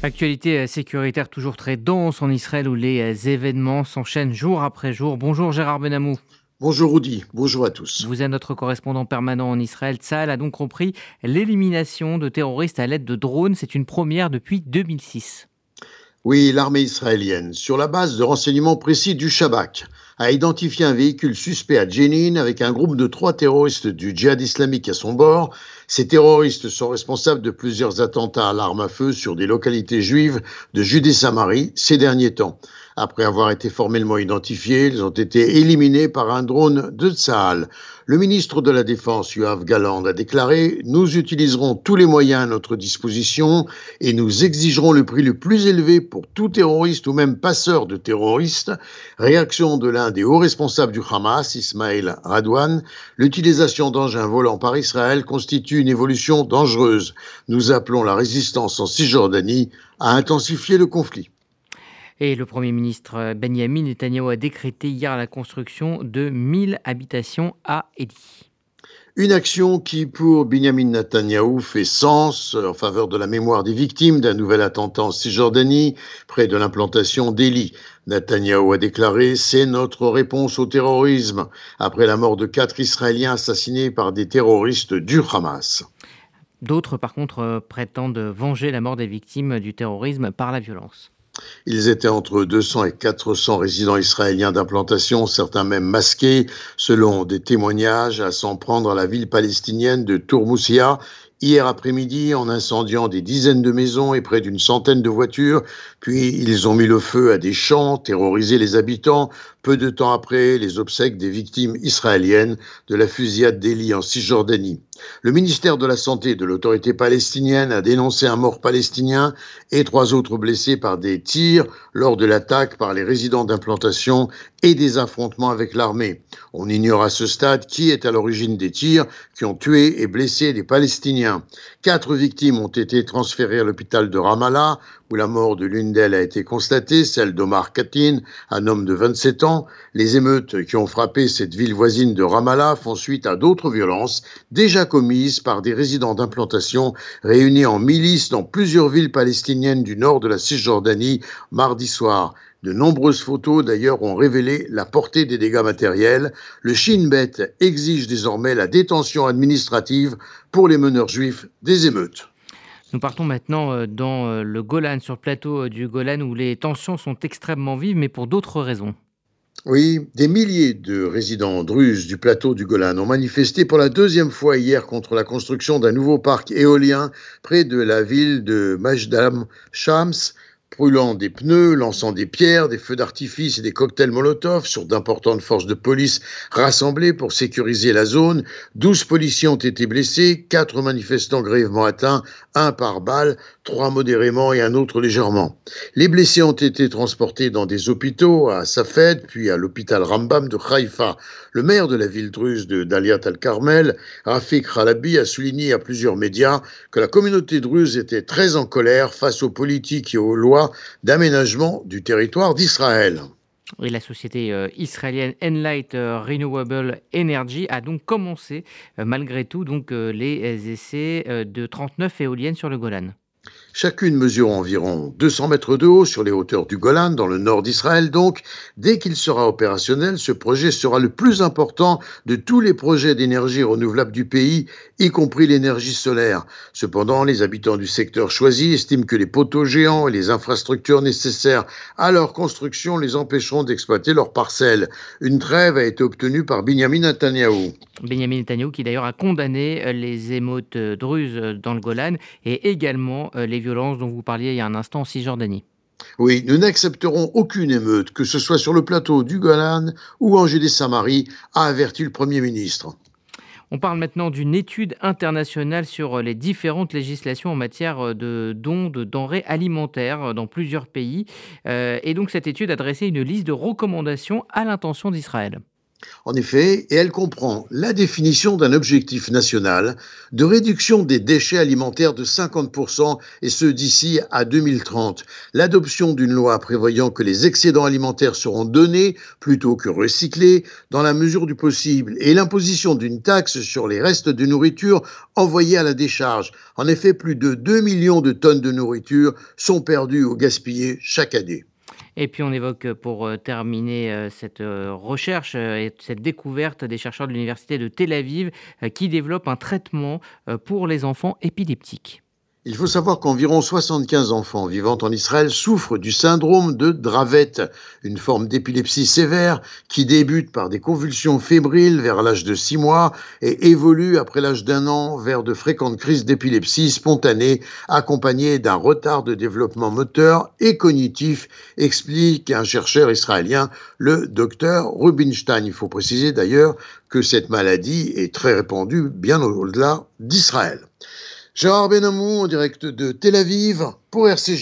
Actualité euh, sécuritaire toujours très dense en Israël où les euh, événements s'enchaînent jour après jour. Bonjour Gérard Benamou. Bonjour Rudy, bonjour à tous. Vous êtes notre correspondant permanent en Israël. Tzal a donc compris l'élimination de terroristes à l'aide de drones. C'est une première depuis 2006. Oui, l'armée israélienne, sur la base de renseignements précis du Shabak, a identifié un véhicule suspect à Jenin avec un groupe de trois terroristes du djihad islamique à son bord. Ces terroristes sont responsables de plusieurs attentats à l'arme à feu sur des localités juives de Judée-Samarie ces derniers temps. Après avoir été formellement identifiés, ils ont été éliminés par un drone de Tsahal. Le ministre de la Défense, Yoav Galand, a déclaré Nous utiliserons tous les moyens à notre disposition et nous exigerons le prix le plus élevé pour tout terroriste ou même passeur de terroristes. Réaction de l'un des hauts responsables du Hamas, Ismail Radwan L'utilisation d'engins volants par Israël constitue une évolution dangereuse. Nous appelons la résistance en Cisjordanie à intensifier le conflit. Et le Premier ministre Benjamin Netanyahu a décrété hier la construction de 1000 habitations à Eli. Une action qui, pour Benjamin Netanyahu, fait sens en faveur de la mémoire des victimes d'un nouvel attentat en Cisjordanie, près de l'implantation d'Eli. Netanyahu a déclaré C'est notre réponse au terrorisme, après la mort de quatre Israéliens assassinés par des terroristes du Hamas. D'autres, par contre, prétendent venger la mort des victimes du terrorisme par la violence. Ils étaient entre 200 et 400 résidents israéliens d'implantation, certains même masqués, selon des témoignages, à s'en prendre à la ville palestinienne de Tourmoussia hier après-midi en incendiant des dizaines de maisons et près d'une centaine de voitures, puis ils ont mis le feu à des champs, terrorisé les habitants, peu de temps après les obsèques des victimes israéliennes de la fusillade d'Eli en Cisjordanie. Le ministère de la Santé de l'autorité palestinienne a dénoncé un mort palestinien et trois autres blessés par des tirs lors de l'attaque par les résidents d'implantation et des affrontements avec l'armée. On ignore à ce stade qui est à l'origine des tirs qui ont tué et blessé les Palestiniens. Quatre victimes ont été transférées à l'hôpital de Ramallah où la mort de l'une d'elles a été constatée, celle d'Omar Katin, un homme de 27 ans. Les émeutes qui ont frappé cette ville voisine de Ramallah font suite à d'autres violences déjà commises par des résidents d'implantation réunis en milice dans plusieurs villes palestiniennes du nord de la Cisjordanie mardi soir. De nombreuses photos d'ailleurs ont révélé la portée des dégâts matériels. Le Shin Bet exige désormais la détention administrative pour les meneurs juifs des émeutes. Nous partons maintenant euh, dans euh, le Golan, sur le plateau euh, du Golan, où les tensions sont extrêmement vives, mais pour d'autres raisons. Oui, des milliers de résidents druzes du plateau du Golan ont manifesté pour la deuxième fois hier contre la construction d'un nouveau parc éolien près de la ville de Majdam Shams, brûlant des pneus, lançant des pierres, des feux d'artifice et des cocktails Molotov sur d'importantes forces de police rassemblées pour sécuriser la zone. Douze policiers ont été blessés, quatre manifestants grièvement atteints, un par balle, trois modérément et un autre légèrement. Les blessés ont été transportés dans des hôpitaux à Safed, puis à l'hôpital Rambam de Haïfa. Le maire de la ville druze de Daliat al-Karmel, Rafik Khalabi, a souligné à plusieurs médias que la communauté druze était très en colère face aux politiques et aux lois d'aménagement du territoire d'Israël. Et la société euh, israélienne Enlight euh, Renewable Energy a donc commencé, euh, malgré tout, donc, les essais de 39 éoliennes sur le Golan. Chacune mesure environ 200 mètres de haut sur les hauteurs du Golan, dans le nord d'Israël donc. Dès qu'il sera opérationnel, ce projet sera le plus important de tous les projets d'énergie renouvelable du pays, y compris l'énergie solaire. Cependant, les habitants du secteur choisi estiment que les poteaux géants et les infrastructures nécessaires à leur construction les empêcheront d'exploiter leurs parcelles. Une trêve a été obtenue par Benjamin Netanyahu. Benjamin Netanyahu qui d'ailleurs a condamné les émeutes druzes dans le Golan et également les violences dont vous parliez il y a un instant en Cisjordanie. Oui, nous n'accepterons aucune émeute, que ce soit sur le plateau du Golan ou en Judée-Samarie, a averti le Premier ministre. On parle maintenant d'une étude internationale sur les différentes législations en matière de dons de denrées alimentaires dans plusieurs pays. Euh, et donc cette étude a dressé une liste de recommandations à l'intention d'Israël. En effet, et elle comprend la définition d'un objectif national de réduction des déchets alimentaires de 50% et ce d'ici à 2030, l'adoption d'une loi prévoyant que les excédents alimentaires seront donnés plutôt que recyclés dans la mesure du possible et l'imposition d'une taxe sur les restes de nourriture envoyés à la décharge. En effet, plus de 2 millions de tonnes de nourriture sont perdues ou gaspillées chaque année. Et puis on évoque euh, pour euh, terminer euh, cette recherche et cette découverte des chercheurs de l'université de Tel Aviv qui développent un traitement pour les enfants épileptiques. Il faut savoir qu'environ 75 enfants vivant en Israël souffrent du syndrome de Dravet, une forme d'épilepsie sévère qui débute par des convulsions fébriles vers l'âge de 6 mois et évolue après l'âge d'un an vers de fréquentes crises d'épilepsie spontanée accompagnées d'un retard de développement moteur et cognitif, explique un chercheur israélien, le docteur Rubinstein. Il faut préciser d'ailleurs que cette maladie est très répandue bien au-delà d'Israël. Gérard Benamou en direct de Tel Aviv pour RCG.